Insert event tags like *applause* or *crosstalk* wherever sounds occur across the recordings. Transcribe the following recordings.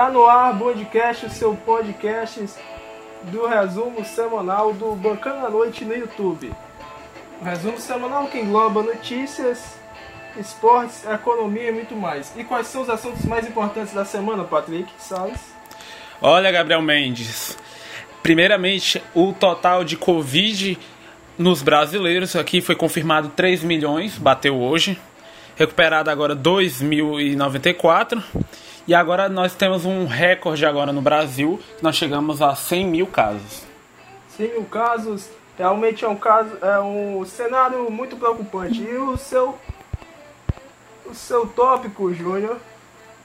Tá no ar, Bondcast, o seu podcast do resumo semanal do Bancando à Noite no YouTube. O resumo semanal que engloba notícias, esportes, economia e muito mais. E quais são os assuntos mais importantes da semana, Patrick Salles? Olha, Gabriel Mendes. Primeiramente, o total de Covid nos brasileiros aqui foi confirmado 3 milhões, bateu hoje. Recuperado agora 2.094. E agora nós temos um recorde agora no Brasil, nós chegamos a 100 mil casos. 100 mil casos, realmente é um caso, é um cenário muito preocupante. E o seu, o seu tópico, Júnior,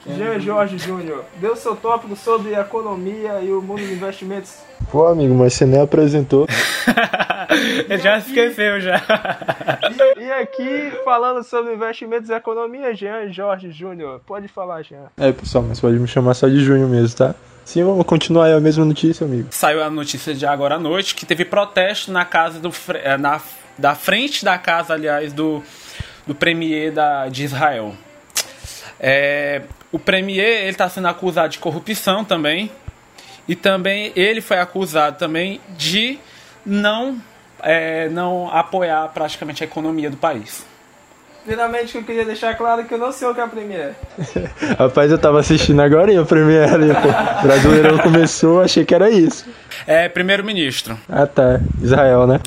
Jean Jorge Júnior, deu seu tópico sobre economia e o mundo dos investimentos. Pô, amigo, mas você nem apresentou. *laughs* Já esqueceu já. *laughs* E, aqui, falando sobre investimentos e economia, Jean Jorge Júnior. Pode falar, Jean. É, pessoal, mas pode me chamar só de Júnior mesmo, tá? Sim, vamos continuar aí a mesma notícia, amigo. Saiu a notícia de agora à noite que teve protesto na casa do eh, na da frente da casa, aliás, do do premier da, de Israel. É, o premier ele está sendo acusado de corrupção também e também ele foi acusado também de não é, não apoiar praticamente a economia do país. Primeiramente, eu queria deixar claro que eu não sei o que é a Premiere. *laughs* Rapaz, eu tava assistindo agora e a Premiere ali, pô. Brasileirão começou, achei que era isso. É primeiro-ministro. Ah, tá. Israel, né?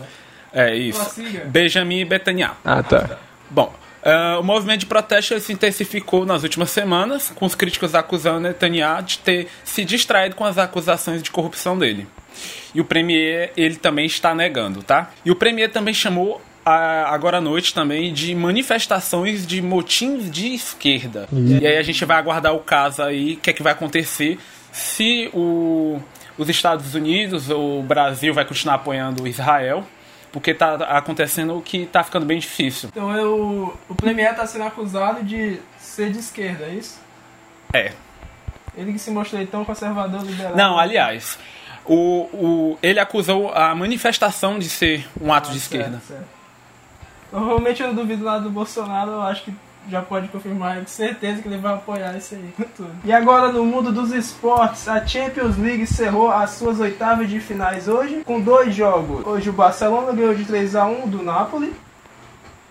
É isso. Benjamin Netanyahu. Ah, tá. Bom, uh, o movimento de protesto se intensificou nas últimas semanas, com os críticos acusando Netanyahu de ter se distraído com as acusações de corrupção dele. E o Premier, ele também está negando, tá? E o Premier também chamou a, agora à noite também de manifestações de motins de esquerda. E aí a gente vai aguardar o caso aí, o que é que vai acontecer se o, os Estados Unidos ou o Brasil vai continuar apoiando Israel. Porque tá acontecendo o que tá ficando bem difícil. Então eu, o Premier tá sendo acusado de ser de esquerda, é isso? É. Ele que se mostrou tão conservador liberal. Não, aliás, o, o, ele acusou a manifestação de ser um ato Ah, de certo, esquerda. certo. Normalmente eu não duvido lá do Bolsonaro, eu acho que já pode confirmar com certeza que ele vai apoiar isso aí *laughs* tudo. E agora no mundo dos esportes, a Champions League cerrou as suas oitavas de finais hoje com dois jogos. Hoje o Barcelona ganhou de 3 a 1 do Napoli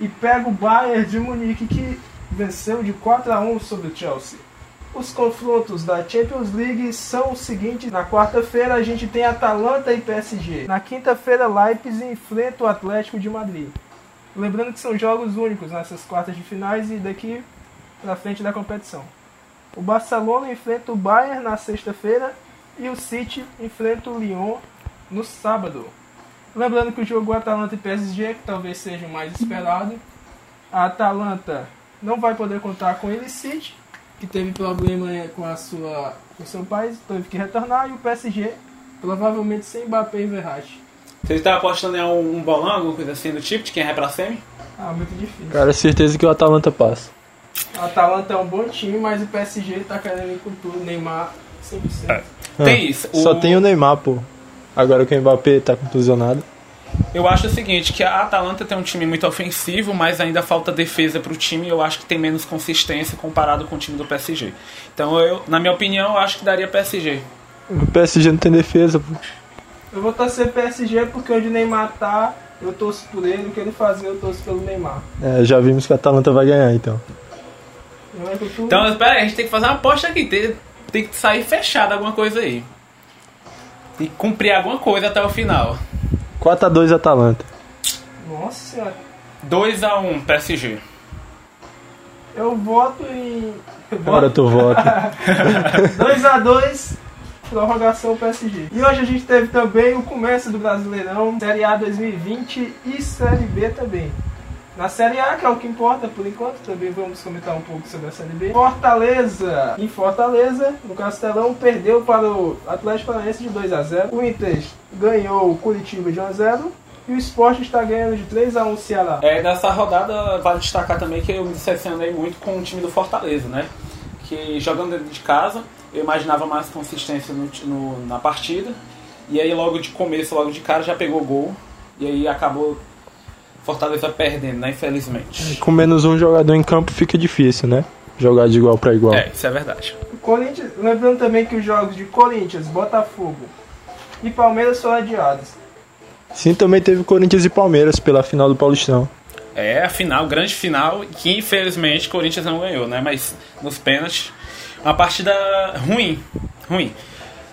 e pega o Bayern de Munique que venceu de 4 a 1 sobre o Chelsea. Os confrontos da Champions League são os seguintes: na quarta-feira a gente tem Atalanta e PSG. Na quinta-feira, Leipzig enfrenta o Atlético de Madrid. Lembrando que são jogos únicos nessas quartas de finais e daqui pra frente da competição. O Barcelona enfrenta o Bayern na sexta-feira e o City enfrenta o Lyon no sábado. Lembrando que o jogo Atalanta e PSG, que talvez seja o mais esperado, a Atalanta não vai poder contar com ele City, que teve problema eh, com a sua com seu país, teve que retornar, e o PSG provavelmente sem Mbappé e Verratti. Você está apostando em um, um bolão, alguma coisa assim do tipo, de quem vai pra semi? Ah, muito difícil. Cara, certeza que o Atalanta passa. A Atalanta é um bom time, mas o PSG tá querendo ir com tudo, Neymar 100%. É. Ah, Tem isso. Só o- tem o Neymar, pô. Agora que o Mbappé tá contusionado. Eu acho o seguinte, que a Atalanta tem um time muito ofensivo, mas ainda falta defesa pro time e eu acho que tem menos consistência comparado com o time do PSG. Então, eu, na minha opinião, eu acho que daria PSG. O PSG não tem defesa, pô. Eu vou torcer PSG porque onde o Neymar tá, eu torço por ele, o que ele fazer, eu torço pelo Neymar. É, já vimos que o Atalanta vai ganhar, então. Então, espera aí, a gente tem que fazer uma aposta aqui. Tem, tem que sair fechado alguma coisa aí. Tem que cumprir alguma coisa até o final. 4x2 Atalanta. Nossa senhora. 2x1 PSG. Eu voto em. Eu Agora voto tu vota. 2x2, prorrogação PSG. E hoje a gente teve também o começo do Brasileirão, Série A 2020 e Série B também. Na Série A, que é o que importa por enquanto, também vamos comentar um pouco sobre a Série B. Fortaleza, em Fortaleza, no Castelão, perdeu para o Atlético Paranaense de 2 a 0 O Inter ganhou o Curitiba de 1 a 0 e o Sport está ganhando de 3 a 1 o Ceará. É, nessa rodada vale destacar também que eu me decepcionei muito com o time do Fortaleza, né? Que jogando dentro de casa, eu imaginava mais consistência no, no- na partida. E aí logo de começo, logo de cara, já pegou gol. E aí acabou Fortaleza perdendo, né? Infelizmente. Com menos um jogador em campo fica difícil, né? Jogar de igual pra igual. É, isso é verdade. Corinthians, lembrando também que os jogos de Corinthians, Botafogo e Palmeiras foram adiados. Sim, também teve Corinthians e Palmeiras pela final do Paulistão. É, a final, grande final, que infelizmente o Corinthians não ganhou, né? Mas nos pênaltis, uma partida ruim, ruim.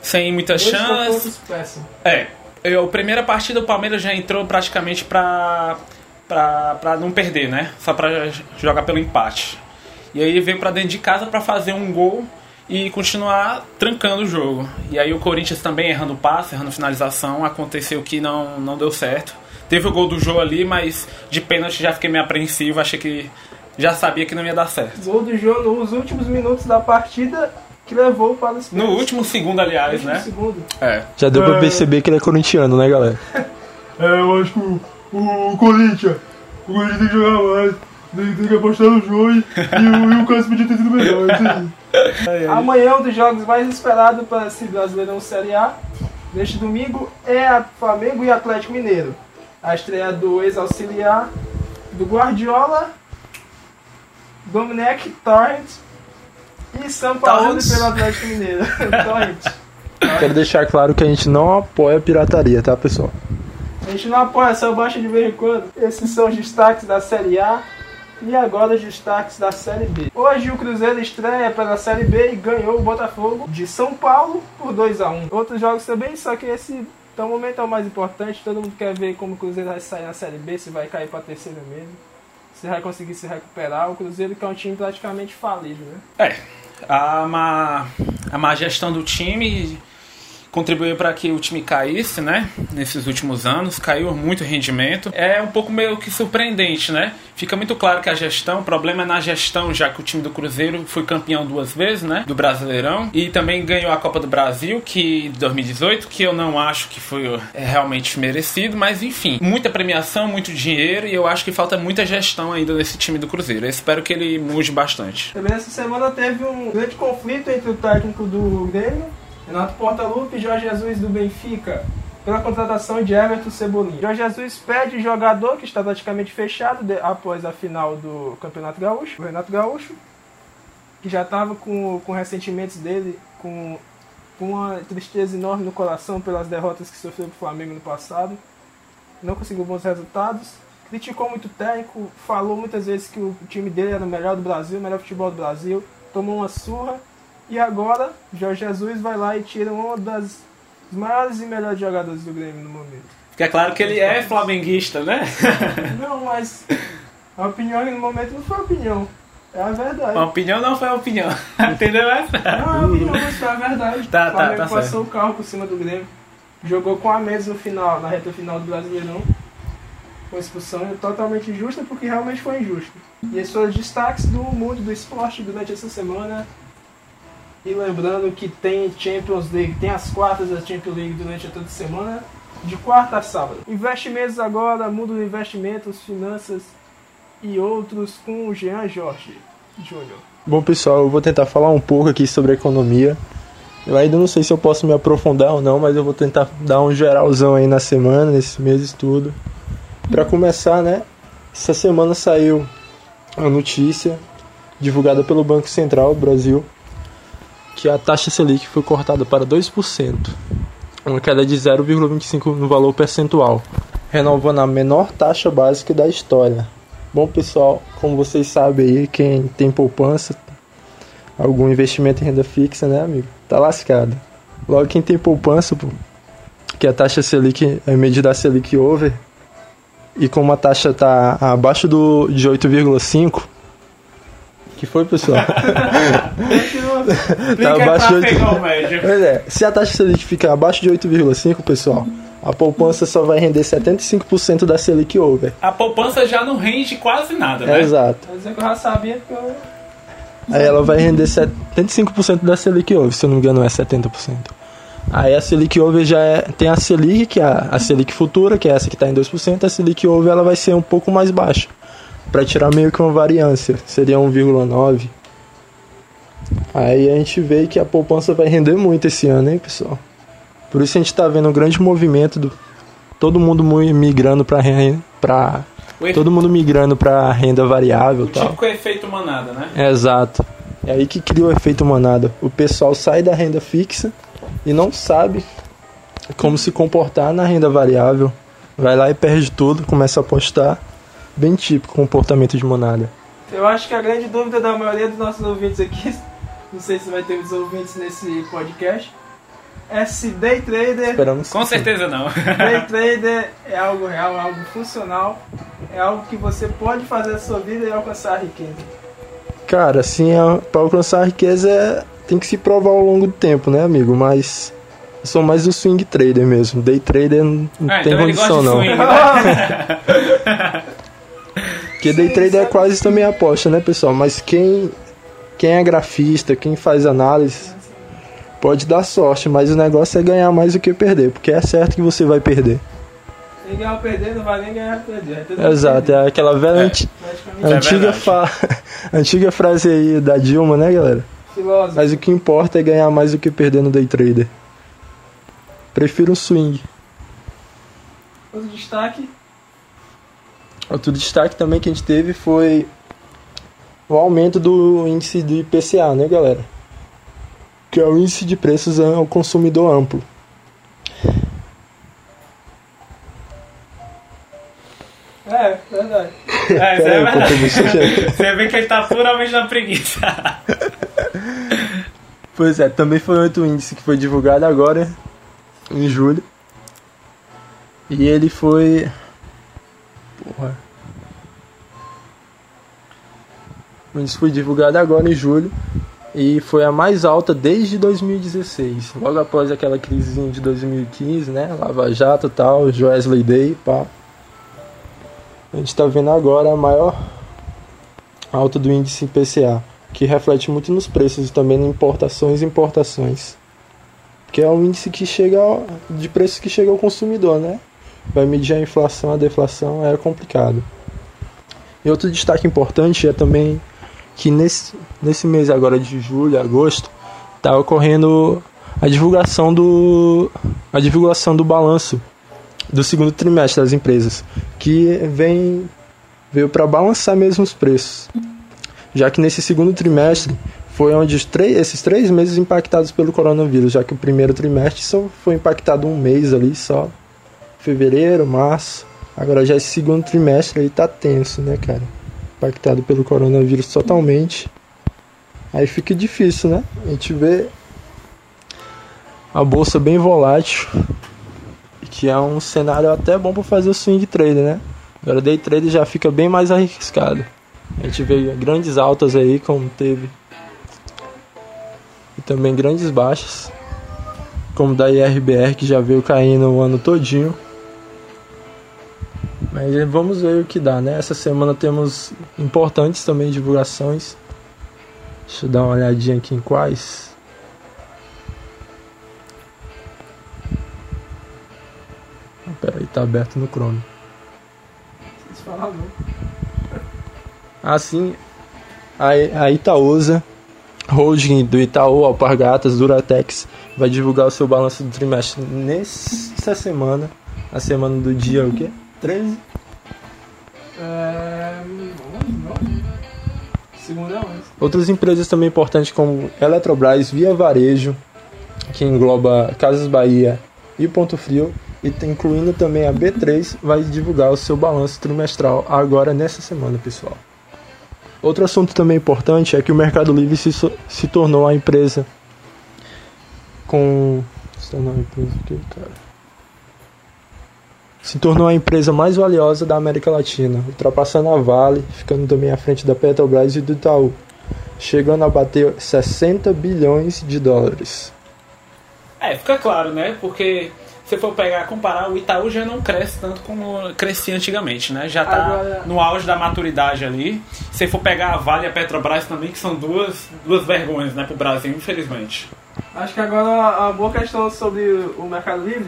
Sem muitas Dois chances. confrontos péssimos. É, eu, a primeira partida o Palmeiras já entrou praticamente pra, pra, pra não perder, né? Só pra jogar pelo empate. E aí veio pra dentro de casa pra fazer um gol e continuar trancando o jogo. E aí o Corinthians também errando passe, errando finalização, aconteceu que não, não deu certo. Teve o gol do jogo ali, mas de pênalti já fiquei meio apreensivo, achei que já sabia que não ia dar certo. Gol do jogo nos últimos minutos da partida que levou para os No último segundo, aliás, Último né? segundo. É. Já deu pra É. perceber que ele é corintiano, né, galera? É, eu acho que o, Corinthians, o Corinthians tem que jogar mais, tem, tem que apostar no jogo e, o, e o Cássio podia ter sido melhor. Amanhã um dos jogos mais esperados para esse Brasileirão Série A, neste domingo, é a Flamengo e Atlético Mineiro. A estreia do ex-auxiliar do Guardiola, Dominic Torrent e São Paulo pelo Atlético Mineiro. *laughs* Torrent. Quero deixar claro que a gente não apoia a pirataria, tá, pessoal? A gente não apoia, só baixa de vez em quando. Esses são os destaques da Série A e agora os destaques da Série B. Hoje o Cruzeiro estreia pela Série B e ganhou o Botafogo de São Paulo por 2 a 1 Outros jogos também, só que esse então, o momento é o mais importante. Todo mundo quer ver como o Cruzeiro vai sair na Série B, se vai cair para terceira mesmo. Se vai conseguir se recuperar. O Cruzeiro que é um time praticamente falido, né? É, a má, a má gestão do time contribuiu para que o time caísse, né? Nesses últimos anos, caiu muito o rendimento. É um pouco meio que surpreendente, né? Fica muito claro que a gestão, o problema é na gestão, já que o time do Cruzeiro foi campeão duas vezes, né? Do Brasileirão e também ganhou a Copa do Brasil, que 2018, que eu não acho que foi é, realmente merecido, mas enfim, muita premiação, muito dinheiro e eu acho que falta muita gestão ainda nesse time do Cruzeiro. Eu espero que ele mude bastante. Também essa semana teve um grande conflito entre o técnico do Grêmio, Renato Portaluppi e Jorge Jesus do Benfica, pela contratação de Everton Cebolinha. Jorge Jesus pede o jogador que está praticamente fechado de- após a final do Campeonato Gaúcho, o Renato Gaúcho, que já estava com, com ressentimentos dele, com, com uma tristeza enorme no coração pelas derrotas que sofreu pro Flamengo no passado. Não conseguiu bons resultados. Criticou muito o técnico, falou muitas vezes que o time dele era o melhor do Brasil, o melhor futebol do Brasil. Tomou uma surra. E agora, Jorge Jesus vai lá e tira uma das dos maiores e melhores jogadores do Grêmio no momento. Fica claro que ele é flamenguista, né? *laughs* Não, mas a opinião no momento não foi opinião. É a verdade. A opinião não foi a opinião. *laughs* Entendeu essa? Não, a opinião, mas foi a verdade. Tá, o Flamengo tá, tá passou o carro por cima do Grêmio. Jogou com a mesa no final, na reta final do Brasileirão. Com expulsão totalmente injusta, porque realmente foi injusto. E esses foram os destaques do mundo do esporte durante essa semana. E lembrando que tem Champions League, tem as quartas da Champions League durante toda a semana, de quarta a sábado. Investimentos agora, mundo do investimentos, finanças e outros com o Jean Jorge Júnior. Bom, pessoal, eu vou tentar falar um pouco aqui sobre economia. Eu ainda não sei se eu posso me aprofundar ou não, mas eu vou tentar dar um geralzão aí na semana, nesses meses tudo. Para começar, né? Essa semana saiu a notícia divulgada pelo Banco Central do Brasil que a taxa Selic foi cortada para 2%, uma queda de 0,25 no valor percentual, renovando a menor taxa básica da história. Bom, pessoal, como vocês sabem aí, quem tem poupança, algum investimento em renda fixa, né, amigo? Tá lascado. Logo, quem tem poupança, pô, que a taxa Selic é medida Selic over, e como a taxa tá abaixo do, de 8,5, que foi, pessoal? *laughs* tá abaixo de 8... pegar o médio. Pois é, se a taxa Selic ficar abaixo de 8,5, pessoal, a poupança só vai render 75% da Selic over. A poupança já não rende quase nada, né? Exato. Quer dizer que eu já sabia que eu. Aí ela vai render 75% da Selic over, se eu não me engano é 70%. Aí a Selic over já é, tem a Selic, que é a, a Selic futura, que é essa que está em 2%, a Selic over ela vai ser um pouco mais baixa, para tirar meio que uma variância, seria 1,9. Aí a gente vê que a poupança vai render muito esse ano, hein, pessoal? Por isso a gente está vendo um grande movimento do todo mundo mu- migrando para para O, efe- todo mundo migrando para renda variável, o e tal. típico efeito manada, né? Exato. É aí que cria o efeito manada. O pessoal sai da renda fixa e não sabe como se comportar na renda variável. Vai lá e perde tudo, começa a apostar. Bem típico comportamento de manada. Eu acho que a grande dúvida da maioria dos nossos ouvintes aqui, não sei se vai ter os ouvintes nesse podcast, é se day trader, Esperamos Com sim. certeza não. day trader é algo real, é algo funcional, é algo que você pode fazer a sua vida e alcançar a riqueza. Cara, assim, a- pra alcançar a riqueza é- tem que se provar ao longo do tempo, né, amigo? Mas eu sou mais do swing trader mesmo. Day trader não, Ah, tem então ele condição, gosta de não. swing, né? *laughs* Porque day trader é quase também aposta, né, pessoal? Mas quem, quem é grafista, quem faz análise, pode dar sorte, mas o negócio é ganhar mais do que perder, porque é certo que você vai perder. Nem ganhar ou perder, não vai nem ganhar ou perder. é Exato, perder, é aquela velha É. anti-. É antiga, verdade. fa... *laughs* antiga frase aí da Dilma, né, galera? Filósofo. Mas o que importa é ganhar mais do que perder no day trader. Prefiro um swing. Outro destaque, Outro destaque também que a gente teve foi o aumento do índice de IPCA, né, galera? Que é o índice de preços ao consumidor amplo. é, verdade. *laughs* É, isso é verdade. você- *laughs* Você vê que ele tá puramente na preguiça. *laughs* Pois é, também foi outro índice que foi divulgado agora, em julho. E ele foi. Porra. O índice foi divulgado agora em julho. E foi a mais alta desde 2016. Logo após aquela crisezinha de 2015, né? Lava Jato tal, Joesley Day, pá. A gente tá vendo agora a maior alta do índice IPCA que reflete muito nos preços e também em importações e importações. Que é um índice que chega ao- de preços que chega ao consumidor, né? Vai medir a inflação, a deflação, é complicado. E outro destaque importante é também que nesse, nesse mês agora de julho, agosto, está ocorrendo a divulgação do a divulgação do balanço do segundo trimestre das empresas, que vem veio para balançar mesmo os preços já que nesse segundo trimestre foi onde os três, esses três meses impactados pelo coronavírus, já que o primeiro trimestre só foi impactado um mês ali só, fevereiro, março, agora já esse segundo trimestre aí tá tenso, né, cara? Impactado pelo coronavírus totalmente, aí fica difícil, né? A gente vê a bolsa bem volátil, que é um cenário até bom para fazer o swing trader, né? Agora day trader já fica bem mais arriscado. A gente vê grandes altas aí, como teve. E também grandes baixas. Como da IRBR, que já veio caindo o ano todinho. Mas vamos ver o que dá, né? Essa semana temos importantes também divulgações. Deixa eu dar uma olhadinha aqui em quais. Ah, Pera aí, tá aberto no Chrome. Assim, a, a Itaúsa, holding do Itaú, Alpargatas, Duratex, vai divulgar o seu balanço do trimestre nessa semana, a semana do dia o quê? 13? É. Não, não. Segunda 11. Outras empresas também importantes como Eletrobras, Via Varejo, que engloba Casas Bahia e Ponto Frio, e tá incluindo também a B3, vai divulgar o seu balanço trimestral agora nessa semana, pessoal. Outro assunto também importante é que o Mercado Livre se, se tornou a empresa com. Se tornou a empresa o quê, cara? Se tornou a empresa mais valiosa da América Latina, ultrapassando a Vale, ficando também à frente da Petrobras e do Itaú, chegando a bater 60 bilhões de dólares. É, fica claro, né? Porque se for pegar, comparar, o Itaú já não cresce tanto como crescia antigamente, né? Já tá Agora- no auge da maturidade ali. Se for pegar a Vale e a Petrobras também, que são duas, duas vergonhas, né, pro Brasil, infelizmente. Acho que agora a boa questão sobre o Mercado Livre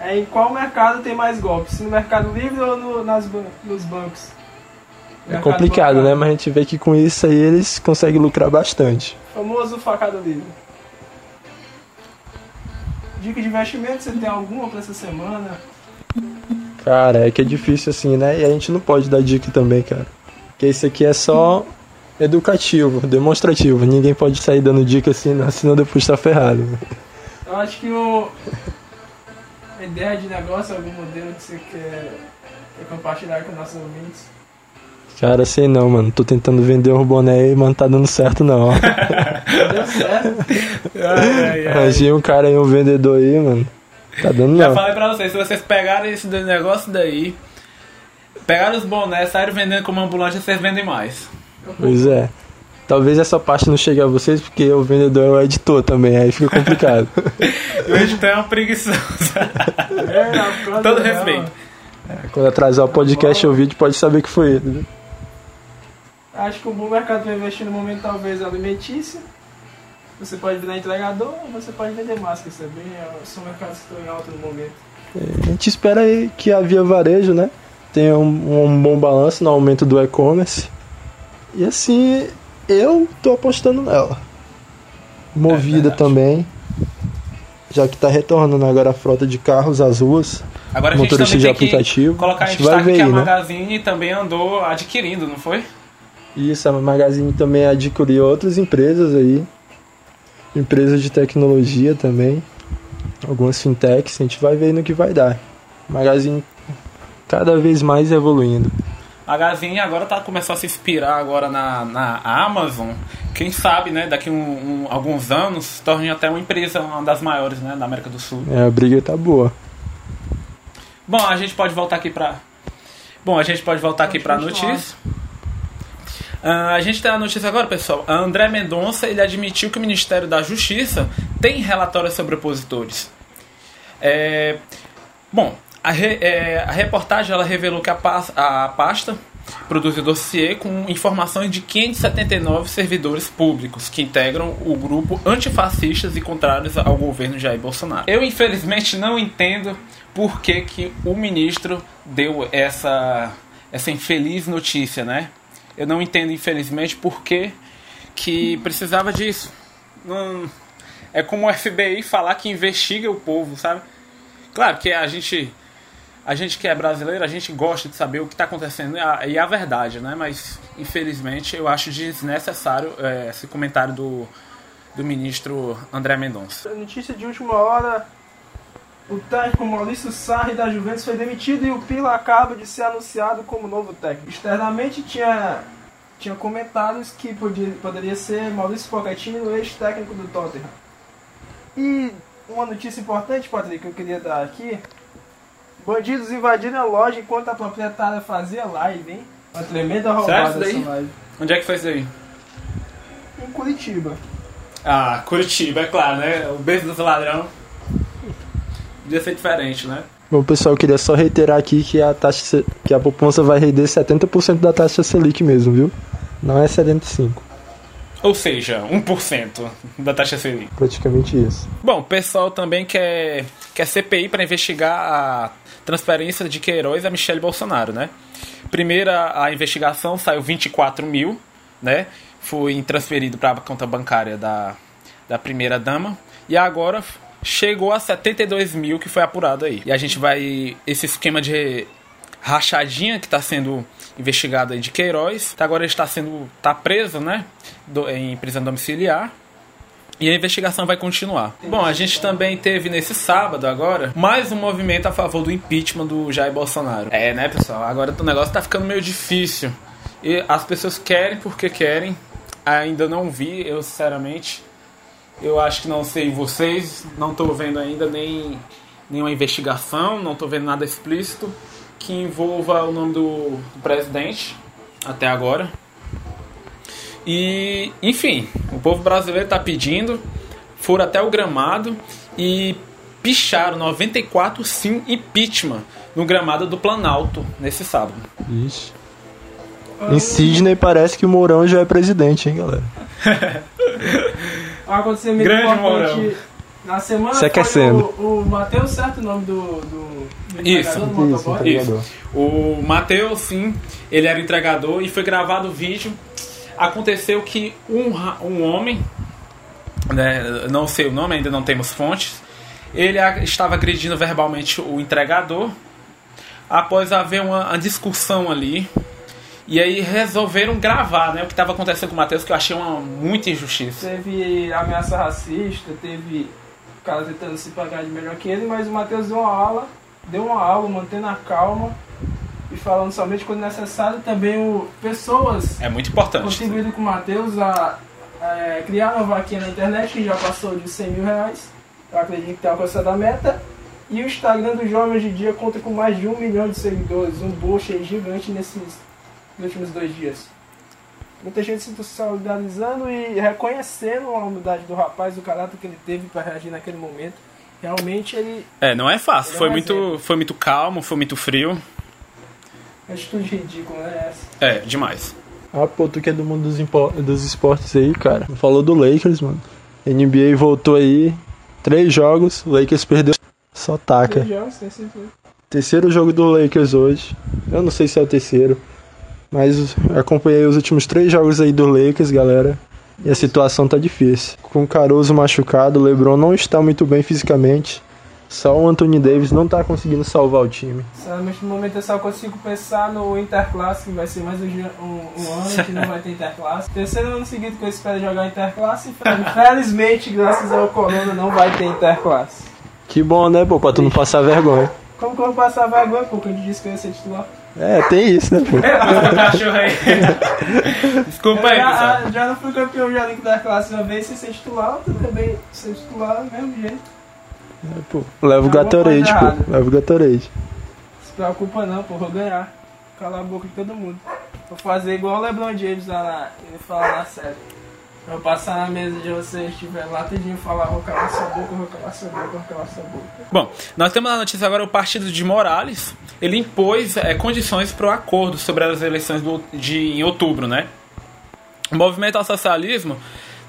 é em qual mercado tem mais golpes, se no Mercado Livre ou no- nas, nos bancos. É Mercado complicado, né? bancário. Mas a gente vê que com isso aí eles conseguem lucrar bastante. Famoso facada livre. Dica de investimento, você tem alguma pra essa semana? Cara, é que é difícil assim, né? E a gente não pode dar dica também, cara. Porque isso aqui é só educativo, demonstrativo. Ninguém pode sair dando dica assim, não, senão depois tá ferrado. Eu acho que o. Ideia de negócio, algum modelo que você quer, quer compartilhar com nossos ouvintes. Cara, sei não, mano. Tô tentando vender um boné aí, mas não tá dando certo não. *laughs* Deu certo. Ai, ai, ai. Arranjei um cara aí, um vendedor aí, mano. Tá dando Já não. falei pra vocês, se vocês pegarem esse negócio daí, pegaram os bonés, saíram vendendo como ambulante, vocês vendem mais. Pois é. Talvez essa parte não chegue a vocês, porque o vendedor é o editor também, aí fica complicado. *laughs* O editor é um preguiçoso. É, causa Todo respeito. Quando atrasar o podcast ou o vídeo, pode saber que foi ele. né? Acho que o bom mercado vai investir no momento talvez alimentício. Você pode virar entregador ou você pode vender máscara, é bem, são mercados que estão em alta no momento. A gente espera aí que a Via Varejo, né, tenha um, um bom balanço no aumento do e-commerce. E assim, eu tô apostando nela. Movida verdade. também. Já que tá retornando agora a frota de carros às ruas. Agora a gente Motorista de tem que aplicativo, colocar a gente vai ver que a aí, né? Magazine também andou adquirindo, não foi? Isso, a Magazine também adquiriu outras empresas aí. Empresas de tecnologia também. Algumas fintechs, a gente vai ver no que vai dar. Magazine cada vez mais evoluindo. Magazine agora tá começando a se inspirar agora na, na Amazon. Quem sabe, né, daqui um, um- alguns anos torne até uma empresa, uma das maiores, né, da América do Sul. É, a briga tá boa. Bom, a gente pode voltar aqui pra. Bom, a gente pode voltar aqui pra continuar. notícia. Ah, a gente tem a notícia agora, pessoal. A André Mendonça ele admitiu que o Ministério da Justiça tem relatórios sobre opositores. É, bom, a, re- é, a reportagem ela revelou que a, pas- a pasta produziu dossiê com informações de 579 servidores públicos que integram o grupo antifascistas e contrários ao governo Jair Bolsonaro. Eu, infelizmente, não entendo por que, que o ministro deu essa, essa infeliz notícia, né? Eu não entendo, infelizmente, por que, que precisava disso. Não, é como o FBI falar que investiga o povo, sabe? Claro que a gente, a gente que é brasileiro, a gente gosta de saber o que está acontecendo e a, e a verdade, né? Mas infelizmente eu acho desnecessário é, esse comentário do, do ministro André Mendonça. Notícia de última hora: o técnico Maurício Sarri da Juventus foi demitido e o Pila acaba de ser anunciado como novo técnico. Externamente tinha, tinha comentários que podia, poderia ser Maurício Pochettino, ex-técnico do Tottenham. E uma notícia importante, Patrick, que eu queria dar aqui: bandidos invadiram a loja enquanto a proprietária fazia live, hein? Uma tremenda roubada Sério isso daí? essa live. Onde é que foi isso aí? Em Curitiba. Ah, Curitiba, é claro, né? O berço dos ladrão. Podia ser diferente, né? Bom, pessoal, eu queria só reiterar aqui que a taxa que a poupança vai render 70% da taxa Selic mesmo, viu? Não é 75, Ou seja, 1% da taxa Selic. praticamente isso. Bom, o pessoal também quer, quer CPI para investigar a transferência de Queiroz a Michele Bolsonaro, né? Primeira, a investigação saiu 24 mil, né? Foi transferido para a conta bancária da, da primeira dama. E agora chegou a 72 mil que foi apurado aí. E a gente vai. Esse esquema de rachadinha que está sendo investigado aí de Queiroz. Tá, Agora ele está sendo. tá preso, né? Do- em prisão domiciliar. E a investigação vai continuar. Bom, a gente também teve nesse sábado agora mais um movimento a favor do impeachment do Jair Bolsonaro. É, né, pessoal? Agora o negócio tá ficando meio difícil. E as pessoas querem porque querem. Ainda não vi, eu sinceramente. Eu acho que não sei vocês. Não tô vendo ainda nem nenhuma investigação, não tô vendo nada explícito que envolva o nome do, do presidente até agora. E, enfim, o povo brasileiro está pedindo, foram até o gramado e picharam 94 sim impeachment no gramado do Planalto nesse sábado. Ixi. Em Sydney parece que o Mourão já é presidente, hein, galera? *laughs* Um acontecimento Grande importante Mourão. na semana Se foi aquecendo. o, o Matheus, certo o nome do, do, do Isso. entregador do Isso. Isso. O Matheus, sim, ele era entregador e foi gravado o vídeo. Aconteceu que um, um homem, né, não sei o nome, ainda não temos fontes, ele estava agredindo verbalmente o entregador. Após haver uma, uma discussão ali, E aí resolveram gravar, né? O que estava acontecendo com o Matheus, que eu achei uma muita injustiça. Teve ameaça racista, teve cara tentando se pagar de melhor que ele, mas o Matheus deu uma aula, deu uma aula, mantendo a calma e falando somente quando necessário. Também o pessoas É muito importante. contribuíram com o Matheus a, é, criar uma vaquinha na internet que já passou de 100 mil reais. Eu acredito que está alcançando a meta. E o Instagram do Jovem hoje em dia conta com mais de um milhão de seguidores, um boost gigante nesses últimos dois dias. Muita gente se solidarizando e reconhecendo a humildade do rapaz, o caráter que ele teve para reagir naquele momento. Realmente ele É, não é fácil. É Foi um muito, exemplo. foi muito calmo, foi muito frio. É atitude ridícula, né? Essa. É, demais. Ah, pô, tu que é do mundo dos, dos esportes aí, cara. Falou do Lakers, mano. NBA voltou aí. Três jogos, o Lakers perdeu. Só taca. Três jogos, tem certeza. Terceiro jogo do Lakers hoje. Eu não sei se é o terceiro. Mas acompanhei os últimos três jogos aí do Lakers, galera. E a situação tá difícil. Com o Caruso machucado, o LeBron não está muito bem fisicamente. Só o Anthony Davis não tá conseguindo salvar o time. Sinceramente, no momento eu só consigo pensar no Interclasse, que vai ser mais um, um- um ano que não vai ter Interclasse. Terceiro ano seguido que eu espero jogar Interclasse. e Felizmente, graças ao Corona, não vai ter Interclasse. Que bom, né, pô, pra tu não passar vergonha. Como que eu vou passar vergonha, pô, que eu disse que eu ia ser titular? É, tem isso, né, pô? *laughs* Cachorro aí. Desculpa aí, já, já não fui campeão já da Interclasse uma vez sem ser titular, eu também ser titular do mesmo jeito. É, pô. Leva o Gatorade, pô. Leva o Gatorade. Se preocupa não, pô, vou ganhar. Calar a boca de todo mundo. Vou fazer igual o LeBron James lá na. Ele fala na série. Vou passar na mesa de vocês, estiver lá, tudinho falar, vou calar sua boca, vou calar sua boca, vou calar sua boca. Bom, nós temos na notícia agora o partido de Morales. Ele impôs é, condições para o acordo sobre as eleições do- de, em outubro, né? O movimento ao socialismo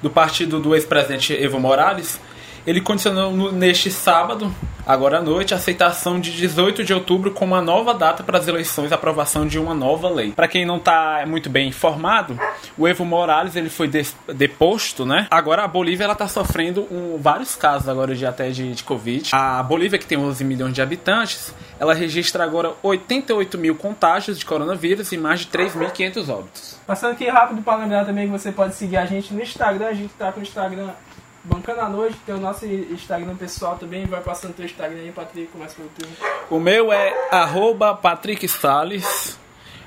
do partido do ex-presidente Evo Morales, ele condicionou no- neste sábado, agora à noite, a aceitação de 18 de outubro como uma nova data para as eleições, a aprovação de uma nova lei. Para quem não está muito bem informado, o Evo Morales ele foi deposto, né? Agora a Bolívia ela tá sofrendo um- vários casos agora de até de, de Covid. A Bolívia que tem 11 milhões de habitantes, ela registra agora 88 mil contágios de coronavírus e mais de 3.500 óbitos. Passando aqui rápido para lembrar também que você pode seguir a gente no Instagram, a gente tá com o Instagram Bancando à Noite, tem o nosso Instagram pessoal também, vai passando teu Instagram aí, Patrick, começa pelo teu. O meu é arroba Patrick Salles,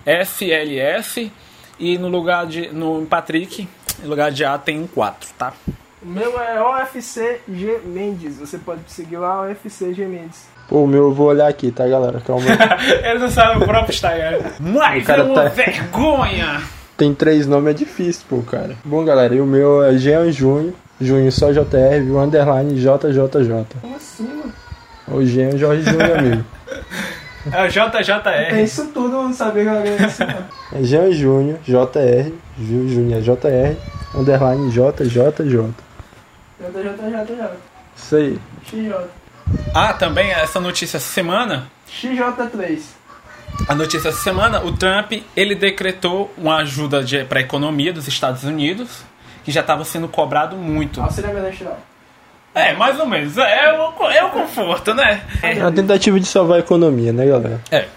SLS, e no lugar de. no Patrick, no lugar de A tem um 4, tá? O meu é OFCG Mendes, você pode seguir lá, OFCG Mendes. Pô, o meu eu vou olhar aqui, tá, galera? Calma aí. *laughs* Ele não sabe o próprio Instagram. Mas é uma tá- vergonha! Tem três nomes, é difícil, pô, cara. Bom, galera, e o meu é Jean Junho. Junho só JR, o underline JJJ. Como assim, mano? O Jean Jorge Júnior, *laughs* amigo. É o Tem JJR. isso tudo, eu não sabia que era isso, não. É Jean Júnior, JR, Ju- Júnior JR, underline JJJ. JJJJ. Isso aí. XJ. Ah, também essa notícia essa semana. XJ3. A notícia essa semana, o Trump ele decretou uma ajuda para a economia dos Estados Unidos, que já estava sendo cobrado muito. Auxílio emergencial. É, mais ou menos. É o, é o conforto, né? É uma tentativa de salvar a economia, né, galera? É.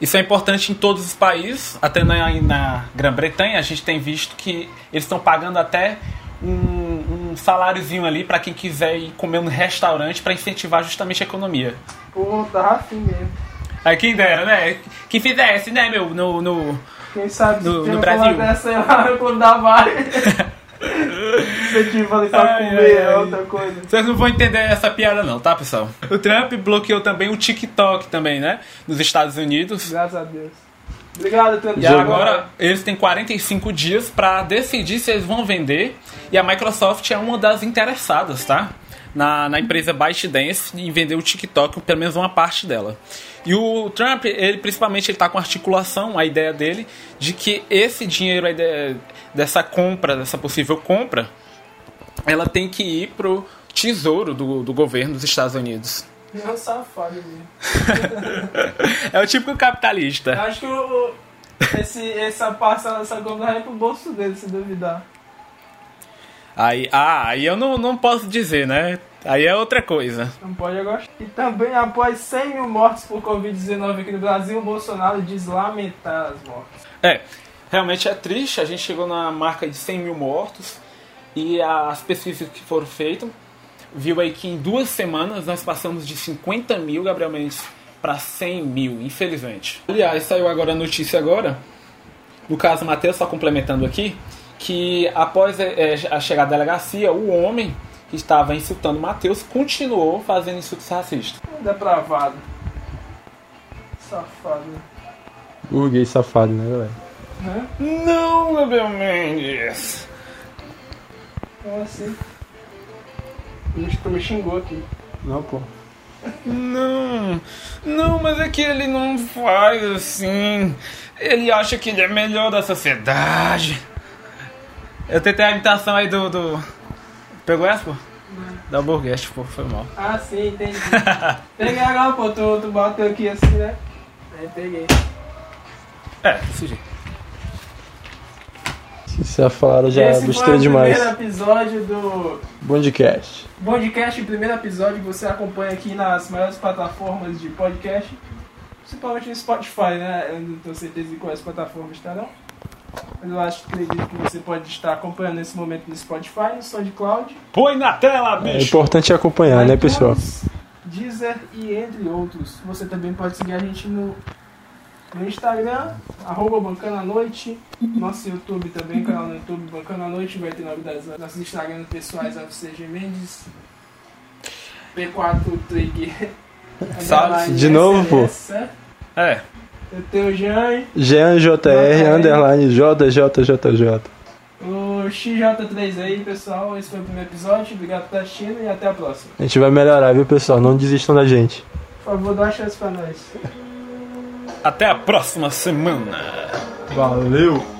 Isso é importante em todos os países. Até na, na Grã-Bretanha, a gente tem visto que eles estão pagando até um, um saláriozinho ali para quem quiser ir comer no restaurante para incentivar justamente a economia. Pô, tava afim mesmo. Aí quem dera, né? Que fizesse, né, meu? No, no... Quem sabe No- no Brasil. dessa clube *laughs* da Vale. *laughs* Incentivo ali pra Ai, comer ai, é outra coisa. Vocês não vão entender essa piada não, tá, pessoal? O Trump bloqueou também o TikTok também, né? Nos Estados Unidos. Graças a Deus. Obrigado, Trump. E agora eles têm 45 dias para decidir se eles vão vender. E a Microsoft é uma das interessadas, tá? Na, na empresa ByteDance em vender o TikTok, pelo menos uma parte dela. E o Trump, ele principalmente ele tá com articulação, a ideia dele, de que esse dinheiro dessa compra, dessa possível compra, ela tem que ir pro tesouro do, do governo dos Estados Unidos. É um safado mesmo. *laughs* É o típico capitalista. Eu acho que o, esse, essa parcela dessa compra vai pro bolso dele, se duvidar. Aí, ah, aí eu não, não posso dizer, né? Aí é outra coisa. Não pode agora. E também, após 100 mil mortes por Covid-19 aqui no Brasil, o Bolsonaro diz lamentar as mortes. É, Realmente é triste, a gente chegou na marca de 100 mil mortos e as pesquisas que foram feitas viu aí que em duas semanas nós passamos de 50 mil, Gabriel Mendes, para 100 mil, infelizmente. Aliás, saiu agora a notícia agora, no caso Matheus só complementando aqui, que após é, a chegada da delegacia, o homem que estava insultando Matheus continuou fazendo insultos racistas. Depravado. Safado. Burguês safado, né, galera? Né? Não, Gabriel Mendes! Como assim? Tu me xingou aqui. Não, pô. Não, não, mas é que ele não faz assim. Ele acha que ele é melhor da sociedade. Eu tentei a imitação aí do. do... Pegou essa, pô? Da Burguest, pô, foi mal. Ah, sim, entendi. *laughs* peguei agora, pô. Tu, tu bateu aqui assim, né? Aí peguei. É, desse jeito. Vocês falaram já Esse foi besteira o demais. primeiro episódio do Bondcast. Podcast, o primeiro episódio que você acompanha aqui nas maiores plataformas de podcast. Principalmente no Spotify, né? Eu não tenho certeza de quais plataformas estarão. Mas eu acho que acredito que você pode estar acompanhando nesse momento no Spotify, no SoundCloud. Põe na tela, É bicho! importante acompanhar, né, iTunes, pessoal? Deezer e entre outros. Você também pode seguir a gente no, no Instagram, arroba Bancana Noite, nosso YouTube também, canal no YouTube Bancana Noite, vai ter novidades lá. Nossos Instagrams pessoais, FCG Mendes, P4 Trigger. Sabe? De novo, pô. É, Eu tenho o Jean, Jean JR, underline JJJJ. o XJ3 aí, pessoal. Esse foi o primeiro episódio. Obrigado por estar assistindo e até a próxima. A gente vai melhorar, viu, pessoal? Não desistam da gente. Por favor, dá uma chance pra nós. até a próxima semana! Valeu!